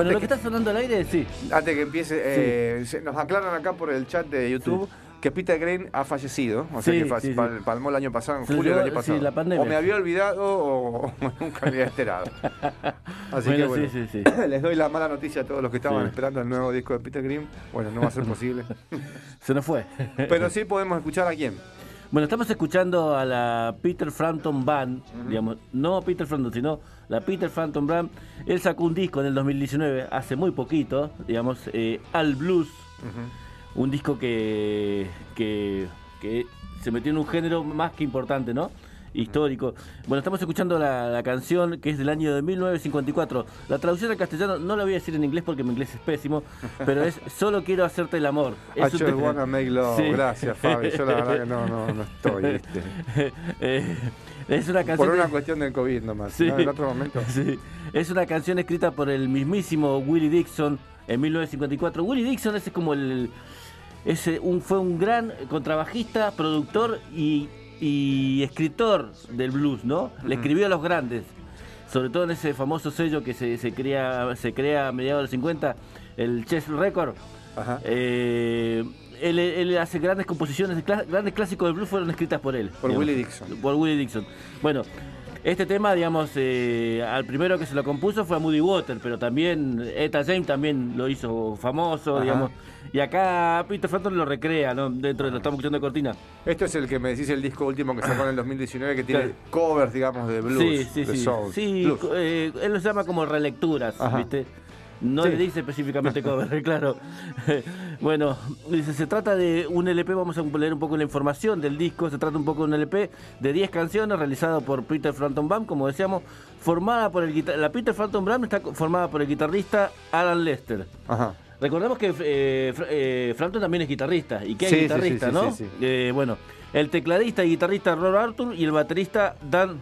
Bueno, lo que está sonando al aire, sí. Antes que empiece, eh, nos aclaran acá por el chat de YouTube que Peter Green ha fallecido. O sea Sí, que fa- sí, sí. pal- palmó el año pasado, en julio del año sí, pasado. la pandemia. O me había olvidado o, o nunca me había enterado. Así Bueno, que bueno, sí, sí, les doy la mala noticia a todos los que estaban Sí. esperando el nuevo disco de Peter Green. Bueno, no va a ser posible. Se nos fue. Pero sí podemos escuchar a quién. Bueno, estamos escuchando a la Peter Frampton Band, digamos, no Peter Frampton, sino la Peter Frampton Band. Él sacó un disco en el 2019, hace muy poquito, digamos, eh, Al Blues, un disco que, que, que se metió en un género más que importante, ¿no? Histórico. Bueno, estamos escuchando la, la canción que es del año de 1954. La traducción al castellano no la voy a decir en inglés porque mi inglés es pésimo, pero es Solo quiero hacerte el amor. I Es un just te- wanna make love. Sí. Gracias, Fabi. Yo la verdad que no, no, no estoy. ¿viste? Eh, es una canción. Por una cuestión del COVID nomás. Sí. ¿no? En otro momento. Sí. Es una canción escrita por el mismísimo Willie Dixon en 1954. Willie Dixon es como el. es, eh, un, fue un gran contrabajista, productor y, y escritor del blues, ¿no? Le escribió a los grandes. Sobre todo en ese famoso sello que se, se crea, se crea a mediados de los 50, el Chess Record. Ajá. Eh, él, él hace grandes composiciones, grandes clásicos del blues fueron escritas por él. Por digamos. Willie Dixon. Por Willie Dixon. Bueno, este tema, digamos, eh, al primero que se lo compuso fue a Moody Water, pero también Eta James también lo hizo famoso, Ajá. digamos. Y acá Peter Frampton lo recrea, ¿no? Dentro de lo estamos escuchando de cortina. Esto es el que me decís el disco último que sacó en el 2019 que tiene Claro. covers, digamos, de blues, sí, sí, de sí. soul. Sí, blues. eh, él los llama como relecturas, Ajá. ¿viste? No Sí. le dice específicamente cover, claro. bueno, dice, se trata de un LP, vamos a leer un poco la información del disco, se trata un poco de un LP de 10 canciones realizado por Peter Frampton Band, como decíamos, formada por el la Peter Frampton Band está formada por el guitarrista Alan Lester. Ajá. Recordemos que eh, eh, Frampton también es guitarrista, y que es Sí, guitarrista, sí, sí, ¿no? sí, sí. Eh, bueno, el tecladista y guitarrista Rob Arthur y el baterista Dan,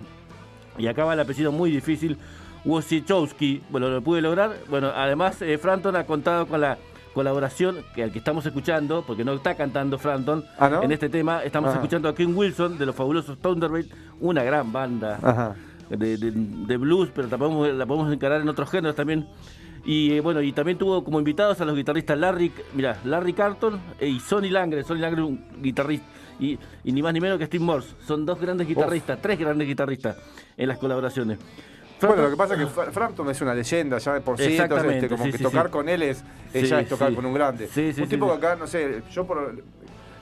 y acá va el apellido muy difícil, Wojciechowski, bueno, lo pude lograr. Bueno, además eh, Frampton ha contado con la colaboración que al que estamos escuchando, porque no está cantando Frampton Ah, ¿no? en este tema, estamos Ajá. escuchando a King Wilson de los fabulosos Thunderbird, una gran banda Ajá. de, de- de blues, pero la podemos, la podemos encarar en otros géneros también. Y eh, bueno, y también tuvo como invitados a los guitarristas Larry, mira, Larry Carton eh, y Sonny Langre. Sonny Langre un guitarrista y, y ni más ni menos que Steve Morse. Son dos grandes guitarristas, tres grandes guitarristas en las colaboraciones. Bueno, lo que pasa es que Fra- Frampton es una leyenda ya de por sí, entonces este, como sí, que sí, tocar con él es, ya es tocar con un grande. Un tipo que acá, no sé, yo por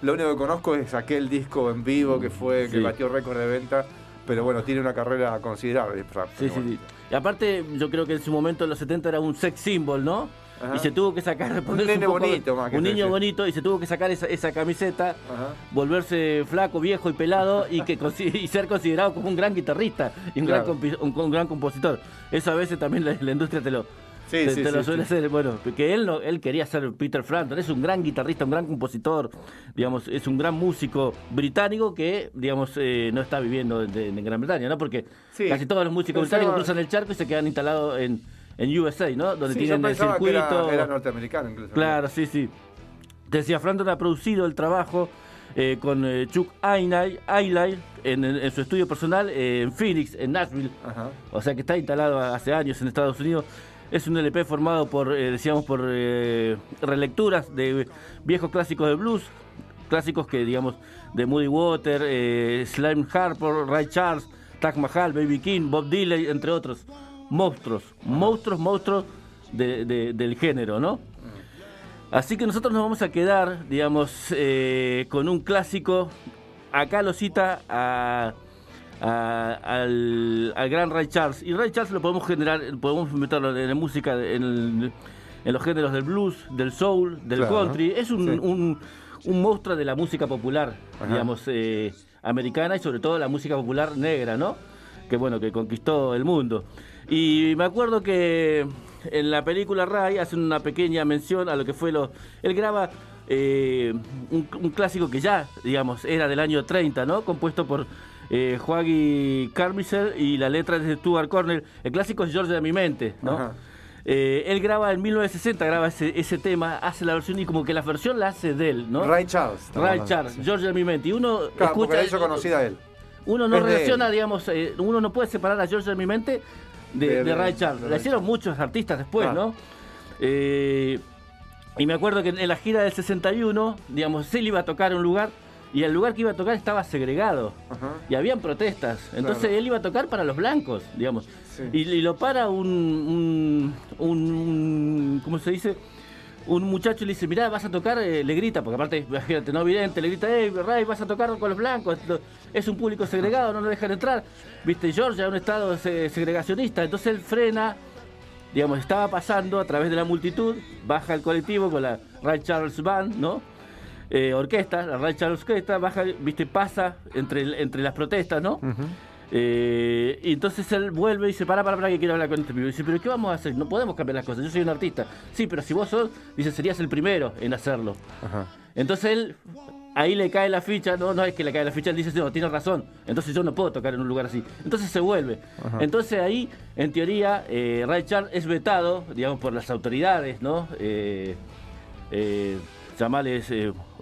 lo único que conozco es aquel disco en vivo que fue, que batió récord de venta, pero bueno, tiene una carrera considerable Frampton. Sí, sí, Bueno. sí. Y aparte, yo creo que en su momento, en los 70, era un sex symbol, ¿no? Ajá. Y se tuvo que sacar. ponerse nene poco- bonito, más que Un sí, niño bonito, y se tuvo que sacar esa, esa camiseta, Ajá. volverse flaco, viejo y pelado, y que y ser considerado como un gran guitarrista y un, Claro. gran, un, un compositor. Eso a veces también la, la industria te lo. Sí, te, sí, te lo sí, suele hacer, bueno, que él no, él quería ser Peter Frampton, es un gran guitarrista, un gran compositor, digamos, es un gran músico británico que, digamos, eh, no está viviendo en Gran Bretaña, ¿no? Porque casi todos los músicos Pensaba- británicos cruzan el charco y se quedan instalados en, en USA, ¿no? Donde Sí, yo tienen el circuito. era, era norteamericano incluso. Claro, sí, sí. Te decía, Frampton ha producido el trabajo eh, con eh, Chuck Ainlay en, su estudio personal eh, en Phoenix, en Nashville. Ajá. O sea que está instalado hace años en Estados Unidos. Es un LP formado por, eh, decíamos, por relecturas de viejos clásicos de blues, clásicos que, digamos, de Moody Water, eh, Slim Harper, Ray Charles, Taj Mahal, Baby King, Bob Dylan, entre otros. Monstruos, monstruos, monstruos de- de- del género, ¿no? Así que nosotros nos vamos a quedar, digamos, eh, con un clásico. Acá lo cita a, a- al, al gran Ray Charles. Y Ray Charles lo podemos generar, podemos meterlo en la música, en, el- en los géneros del blues, del soul, del Claro. country. Es un, Sí. un, un monstruo de la música popular, Ajá. digamos, eh, americana y sobre todo la música popular negra, ¿no? Que bueno, que conquistó el mundo. Y me acuerdo que en la película Ray hace una pequeña mención a lo que fue lo. Él graba eh, un, un clásico que ya, digamos, era del año 30, ¿no? Compuesto por eh, Joaquín Carmichael y la letra es de Stuart Cornell. El clásico es George de mi mente, ¿no? Eh, él graba en 1960, graba ese, ese tema, hace la versión y como que la versión la hace de él, ¿no? Ray Charles. Ray. Charles, George de mi mente. Y uno Claro, escucha. hizo conocida él. Uno no Es relaciona, él. digamos, eh, uno no puede separar a George de mi mente de, De- de de- Ray Charles. La hicieron muchos artistas después, Claro. ¿no? Eh, y me acuerdo que en la gira del 61, digamos, él iba a tocar un lugar y el lugar que iba a tocar estaba segregado y habían protestas. Entonces él iba a tocar para los blancos, digamos. Y, lo para un, un, ¿cómo se dice? Un muchacho le dice, mirá, vas a tocar, eh", le grita, porque aparte, imagínate, no evidente, le grita, hey, Ray, vas a tocar con los blancos, es un público segregado, no lo dejan entrar. Viste, Georgia, un estado segregacionista, entonces él frena, digamos, estaba pasando a través de la multitud, baja el colectivo con la Ray Charles Band, ¿no? Eh, orquesta, la Ray Charles Orquesta, baja, viste, pasa entre, entre las protestas, ¿no? Eh, y entonces él vuelve y dice, para, para, para, que quiero hablar con este pibe. dice, pero ¿qué vamos a hacer? No podemos cambiar las cosas, yo soy un artista. Sí, pero si vos sos, dice, serías el primero en hacerlo. Entonces él, ahí le cae la ficha, no, no es que le cae la ficha, él dice, no, tiene razón, entonces yo no puedo tocar en un lugar así. Entonces se vuelve. Entonces ahí, en teoría, eh, Ray Charles es vetado, digamos, por las autoridades, ¿no? Eh, eh, llamales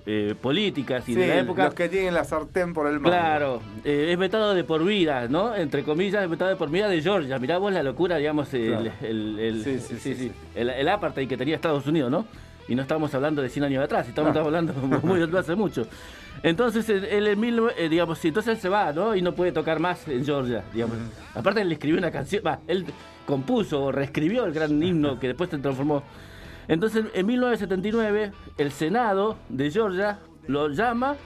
eh, políticas y de la época. Los que tienen la sartén por el mar. Claro, eh, es vetado de por vida, ¿no? Entre comillas, es vetado de por vida de Georgia. Mirá vos la locura, digamos, el, el, apartheid que tenía Estados Unidos, ¿no? Y no estamos hablando de 100 años atrás, estamos, hablando muy hace mucho. Entonces, él en mil, eh, digamos, entonces él se va, ¿no? Y no puede tocar más en Georgia, digamos. Aparte, él escribió una canción, va, él compuso o reescribió el gran himno que después se transformó entonces, en 1979, el Senado de Georgia lo llama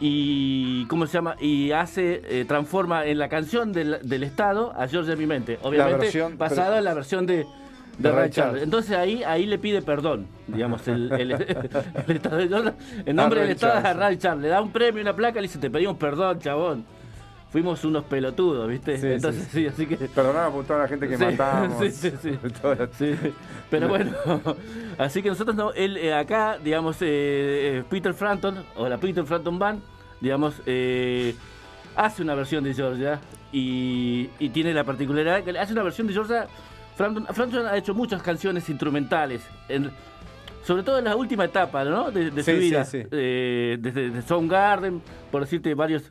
y ¿cómo se llama? Y hace, eh, transforma en la canción del, Estado a Georgia en mi mente. Obviamente basada en la versión de, de, Ray Charles. Entonces ahí, ahí le pide perdón, digamos, el, Estado de Georgia. En nombre del Estado a Ray Charles. Le da un premio, una placa, y le dice, te pedimos perdón, chabón fuimos unos pelotudos, ¿viste? Sí, Entonces, sí, así que. Perdonamos por toda la gente que matamos. Sí, sí, sí. Pero bueno, así que nosotros, no, él eh, acá, digamos, eh, eh, Peter Frampton, o la Peter Frampton Band, digamos, hace una versión de Georgia y, tiene la particularidad que hace una versión de Georgia. Frampton, Frampton ha hecho muchas canciones instrumentales. sobre todo en la última etapa ¿no? de, su vida, desde, Soundgarden, por decirte varios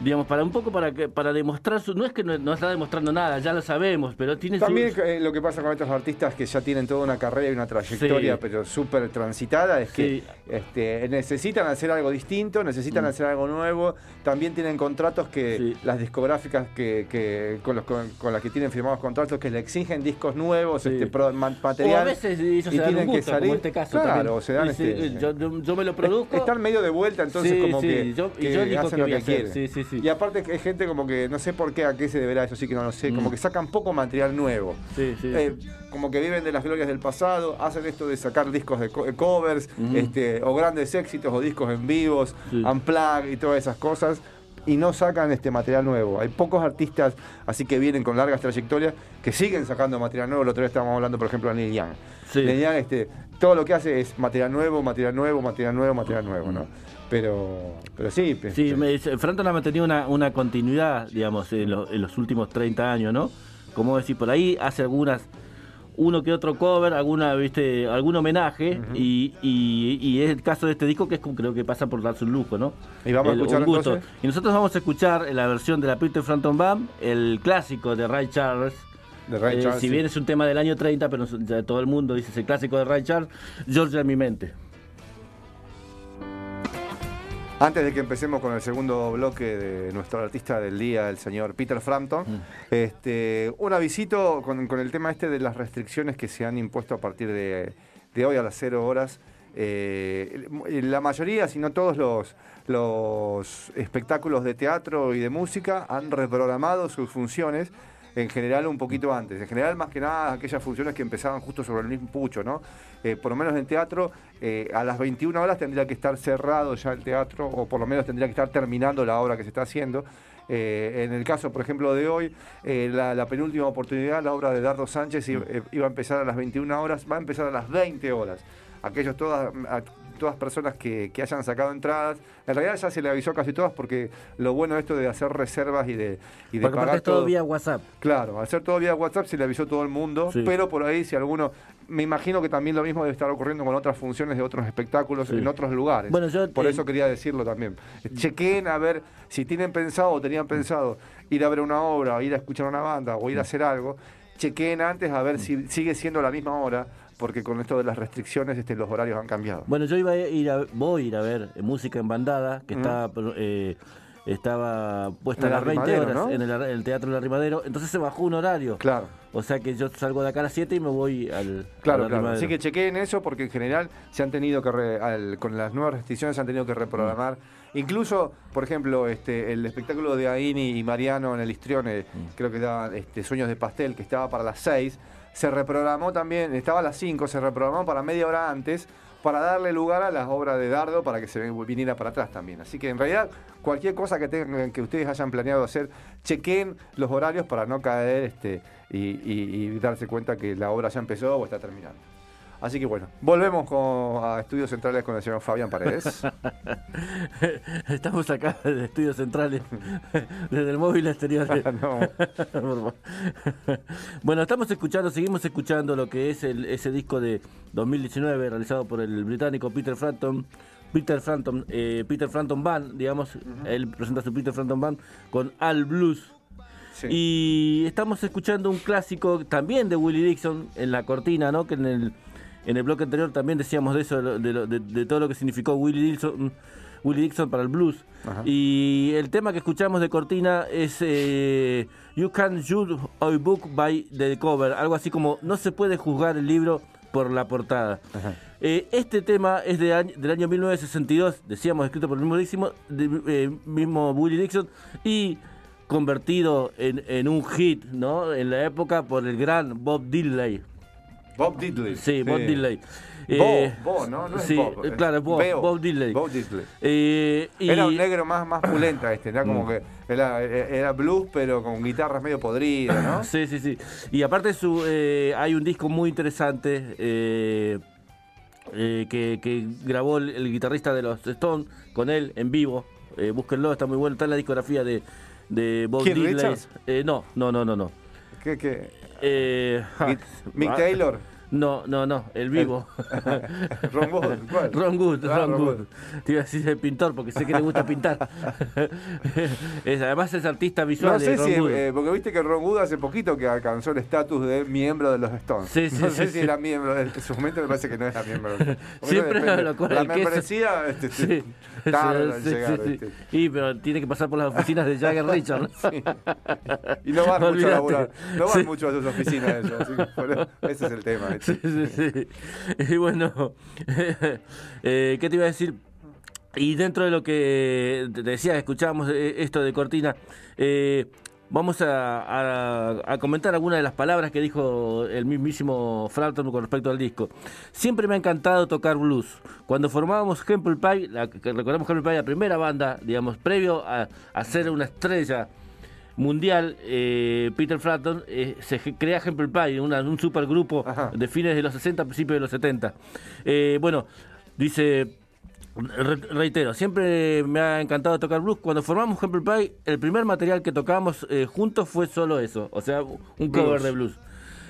digamos, para un poco para que para demostrar su, no es que no, está demostrando nada, ya lo sabemos, pero tiene También eh, lo que pasa con estos artistas que ya tienen toda una carrera y una trayectoria, pero súper transitada, es que este, necesitan hacer algo distinto, necesitan mm. hacer algo nuevo, también tienen contratos que las discográficas que, con, los, con, las que tienen firmados contratos que le exigen discos nuevos, este material. O a veces ellos se dan un gusto, como este caso. Claro, se dan este, yo, me lo produzco. Están medio de vuelta, entonces como que, yo, y yo hacen lo que quieren. Y aparte que hay gente como que, no sé por qué, a qué se deberá, eso sí que no lo sé, como mm. que sacan poco material nuevo. Eh, como que viven de las glorias del pasado, hacen esto de sacar discos de covers, este, o grandes éxitos, o discos en vivos, unplug y todas esas cosas y no sacan este material nuevo. Hay pocos artistas así que vienen con largas trayectorias que siguen sacando material nuevo. El otro día estábamos hablando, por ejemplo, de Neil Young. Neil Young, este, todo lo que hace es material nuevo, material nuevo, material nuevo, material nuevo, ¿no? Pero, pero sí. Sí, me, Frampton ha mantenido una, una continuidad, digamos, en, los últimos 30 años, ¿no? Como decir, por ahí hace algunas uno que otro cover, alguna, viste, algún homenaje, y, y, es el caso de este disco que es creo que pasa por darse un lujo, ¿no? Y vamos a escuchar gusto. Y nosotros vamos a escuchar la versión de la Peter Frampton Band, el clásico de Ray Charles. De Ray eh, Charles si bien es un tema del año 30, pero todo el mundo dice es el clásico de Ray Charles, Georgia en mi mente. Antes de que empecemos con el segundo bloque de nuestro artista del día, el señor Peter Frampton, mm. este, un avisito con, el tema este de las restricciones que se han impuesto a partir de, hoy a las cero horas. Eh, la mayoría, si no todos los, los espectáculos de teatro y de música han reprogramado sus funciones en general un poquito antes. En general, más que nada, aquellas funciones que empezaban justo sobre el mismo pucho, ¿no? Eh, por lo menos en teatro, eh, a las 21 horas tendría que estar cerrado ya el teatro, o por lo menos tendría que estar terminando la obra que se está haciendo. Eh, en el caso, por ejemplo, de hoy, la, penúltima oportunidad, la obra de Dardo Sánchez iba a empezar a las 21 horas, va a empezar a las 20 horas. Aquellos todas, todas personas que, hayan sacado entradas. En realidad ya se le avisó casi todas porque lo bueno de esto de hacer reservas y de, y de pagar todo, vía WhatsApp. Claro, hacer todo vía WhatsApp se le avisó todo el mundo, pero por ahí si alguno me imagino que también lo mismo debe estar ocurriendo con otras funciones de otros espectáculos en otros lugares. Bueno, Por eso quería decirlo también. Chequen a ver si tienen pensado o tenían pensado ir a ver una obra, o ir a escuchar una banda o ir a hacer algo chequeen antes a ver si sigue siendo la misma hora, porque con esto de las restricciones este, los horarios han cambiado. Bueno, yo iba a ir a, voy a ir a ver música en bandada, que está... Eh, estaba puesta a las 20 Arrimadero, horas ¿no? en el, Teatro del Arrimadero, entonces se bajó un horario. Claro. O sea que yo salgo de acá a las 7 y me voy al, Claro, al claro. Así que chequeen eso porque en general se han tenido que, re- al- con las nuevas restricciones se han tenido que reprogramar. Incluso, por ejemplo, este, el espectáculo de Aini y Mariano en el Histrione, creo que era este, Sueños de Pastel, que estaba para las 6, se reprogramó también, estaba a las 5, se reprogramó para media hora antes para darle lugar a las obras de Dardo para que se viniera para atrás también. Así que en realidad cualquier cosa que tengan que ustedes hayan planeado hacer, chequen los horarios para no caer este, y, y- y darse cuenta que la obra ya empezó o está terminando. Así que bueno, volvemos con- a Estudios Centrales con el señor Fabián Paredes. Estamos acá de estudios centrales, desde el móvil exterior. No. bueno, estamos escuchando, seguimos escuchando lo que es el- ese disco de 2019 realizado por el británico Peter Frampton. Peter Frampton, eh, Peter Frampton Band, digamos, él presenta su Peter Frampton Band con Al Blues. Sí. Y estamos escuchando un clásico también de Willie Dixon en la cortina, ¿no? Que en el, en el bloque anterior también decíamos de eso, de, todo lo que significó Willie Dixon, Willie Dixon para el blues. Ajá. Y el tema que escuchamos de cortina es eh, You Can't Judge a Book by the Cover, algo así como No se puede juzgar el libro por la portada. Eh, este tema es de año- del año 1962, decíamos, escrito por el mismo, Dixon, de- eh, mismo Willie Dixon y convertido en, en un hit, ¿no? En la época por el gran Bob Dylan. Bob Diddley. Sí, Bob. Bo, Bo, ¿no? No es sí, Bob, eh, es claro, Bob, Beo. Bob Dylan. Bob Diddley. Eh, y- Era un negro más, más pulenta este, era Mm. como que era, era blues pero con guitarras medio podridas, ¿no? Sí, sí, sí. Y aparte su, eh, hay un disco muy interesante eh, eh, que, que grabó el, el guitarrista de los Stones con él en vivo. Eh, búsquenlo, está muy bueno. Está en la discografía de, de Bob. Richards? Eh, no, no, no, no, no. ¿Qué, qué? Eh, Mick- ah, Taylor. No, no, no, el vivo. Ron Wood, ¿cuál? Ron Good, Ah, Ron Ron Good. Wood. Te iba a decir el pintor porque sé que le gusta pintar. Es- además es artista visual. No de sé Ron si, Wood. eh, porque viste que Ron Wood hace poquito que alcanzó el estatus de miembro de los Stones. Sí, sí, no sí, sé si era miembro, en su momento me parece que no era miembro. No Siempre depende. lo cual La membresía este, Sí, tarda en sí, llegar, sí, sí. Y pero tiene que pasar por las oficinas de Jagger Richard. Y no van mucho a laburar, no van mucho a sus oficinas ellos, así que bueno, ese es el tema. Sí, sí, sí. Y bueno, eh, ¿qué te iba a decir? Y dentro de lo que te decía, escuchábamos eh, esto de Cortina, eh, vamos a, a- a comentar algunas de las palabras que dijo el mismísimo Frampton con respecto al disco. Siempre me ha encantado tocar blues. Cuando formábamos Hempel Pie, la, que recordamos Hempel Pie, la primera banda, digamos, previo a, a ser una estrella mundial, eh, Peter Frampton eh, se crea Hempel Pie, una- un supergrupo Ajá. de fines de los 60, principios de los 70. Eh, bueno, dice, re- reitero, siempre me ha encantado tocar blues. Cuando formamos Hempel Pie, el primer material que tocamos eh, juntos fue solo eso, o sea, un cover Blues. de blues.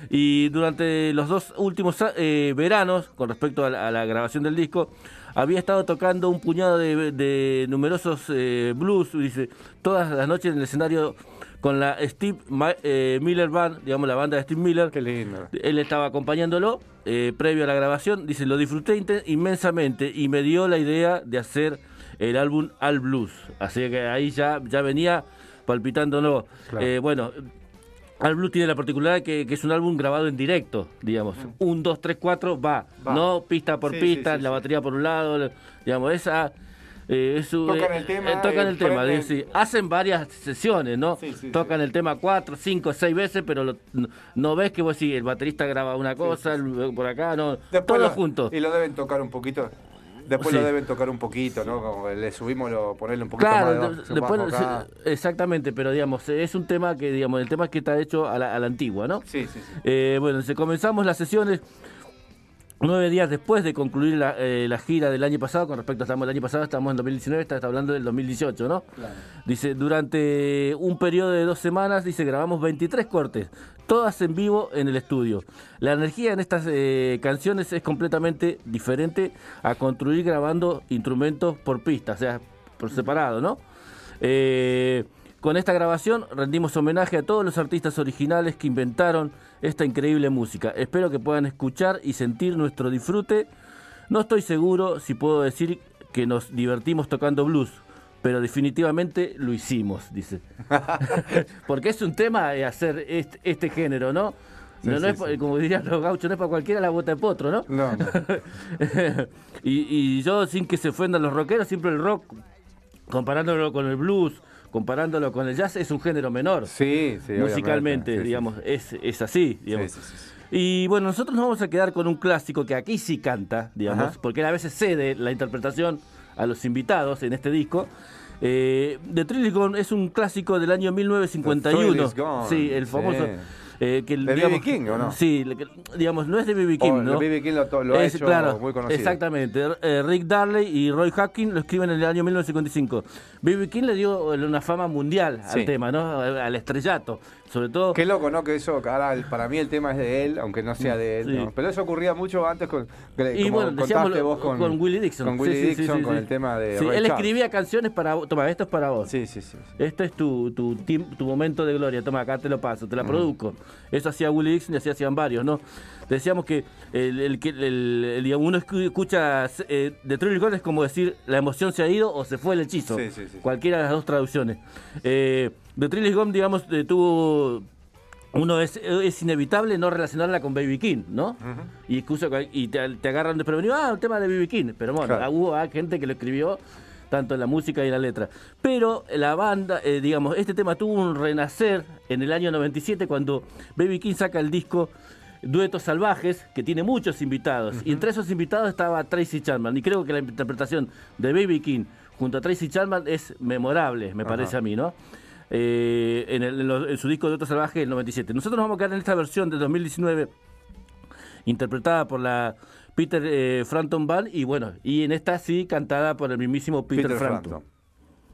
Y durante los dos últimos eh, veranos, con respecto a la, a la grabación del disco, había estado tocando un puñado de, de numerosos eh, blues, dice, todas las noches en el escenario con la Steve Ma- Miller Band, digamos la banda de Steve Miller. Qué lindo. Él estaba acompañándolo eh, previo a la grabación. Dice, lo disfruté inmensamente y me dio la idea de hacer el álbum Al Blues. Así que ahí ya, ya venía palpitándolo. Claro. Eh, bueno, Al Blues tiene la particularidad que, que es un álbum grabado en directo, digamos. Un, dos, tres, cuatro, va. Va. No pista por Sí, pista, sí, sí, la batería por un lado, digamos, esa... eh, es Tocan eh, el tema, eh, tocan el tema, sí. hacen varias sesiones, ¿no? Sí, sí, tocan el tema cuatro, cinco, seis veces, pero lo- no, no ves que vos sí, el baterista graba una cosa, el- por acá, no, Después todos lo- juntos. Y lo deben tocar un poquito. Después Sí. lo deben tocar un poquito, ¿no? Como le subimos, lo, ponerle un poquito Claro, más de- de, después, bajo acá. sí, exactamente, pero digamos, es un tema que, digamos, el tema que está hecho a la, a la antigua, ¿no? Sí, sí, sí. Eh, bueno, se comenzamos las sesiones nueve días después de concluir la, eh, la gira del año pasado, con respecto, estamos el año pasado, estamos en 2019, está, está hablando del 2018, ¿no? Dice, durante un periodo de dos semanas, dice, grabamos 23 cortes, todas en vivo en el estudio. La energía en estas eh, canciones es completamente diferente a construir grabando instrumentos por pista, o sea, por separado, ¿no? Eh, Con esta grabación rendimos homenaje a todos los artistas originales que inventaron esta increíble música. Espero que puedan escuchar y sentir nuestro disfrute. No estoy seguro si puedo decir que nos divertimos tocando blues, pero definitivamente lo hicimos, dice. Porque es un tema de hacer este, este género, ¿no? No, no es, como dirían los gauchos, no es para cualquiera la bota de potro, ¿no? No, no. y, y yo, sin que se ofendan los rockeros, siempre el rock, comparándolo con el blues, comparándolo con el jazz, es un género menor. Sí, sí. Musicalmente, obviamente. Sí, digamos, Es, es así, digamos. Y bueno, nosotros nos vamos a quedar con un clásico que aquí sí canta, digamos, Ajá. porque él a veces cede la interpretación a los invitados en este disco. Eh, The Thrill is Gone es un clásico del año The Thrill 1951. is Gone, Sí, el famoso. Eh, que, ¿De B.B. King, o no? Sí, que- digamos, no es de B.B. King, Oh, ¿no? B.B. King lo, lo ha Es, hecho claro, muy conocido. Exactamente. Eh, Rick Darley y Roy Hawkins lo escriben en el año 1955. B.B. King le dio una fama mundial al Sí. tema, ¿no? Al estrellato. Sobre todo. Qué loco, ¿no? Que eso, ahora para mí el tema es de él, aunque no sea de él. Sí. ¿no? Pero eso ocurría mucho antes con. Y como bueno, decíamos vos con, Willie Dixon. Con Willie Sí, Dixon, sí, con el tema de. Sí, Ray él Charles. escribía canciones para vos. Toma, esto es para vos. Sí, sí, sí. Este es tu, tu, momento de gloria. Toma, acá te lo paso, te la produzco. Eso hacía Willie Dixon y así hacían varios, ¿no? Decíamos que el, el que el- el- digamos, uno escu- escucha eh, The Thrill Gone es como decir la emoción se ha ido o se fue el hechizo. Sí, sí, sí. Cualquiera de las dos traducciones. Eh, The Thrill is Gone, digamos, eh, tuvo. Uno es, es inevitable no relacionarla con Baby King, ¿no? Y, excusa- y te, te agarran desprevenido, ah, un tema de Baby King. Pero bueno, Claro. hubo ah, gente que lo escribió tanto en la música y en la letra. Pero la banda, eh, digamos, este tema tuvo un renacer en el año 97 cuando Baby King saca el disco Duetos Salvajes, que tiene muchos invitados. Y entre esos invitados estaba Tracy Chapman. Y creo que la interpretación de Baby King junto a Tracy Chapman es memorable, me parece a mí, ¿no? Eh, en, el- en lo- en su disco Duetos Salvajes del 97. Nosotros nos vamos a quedar en esta versión de 2019 interpretada por la Peter eh, Frampton Band y bueno, y en esta sí cantada por el mismísimo Peter, Peter Frampton. Frampton.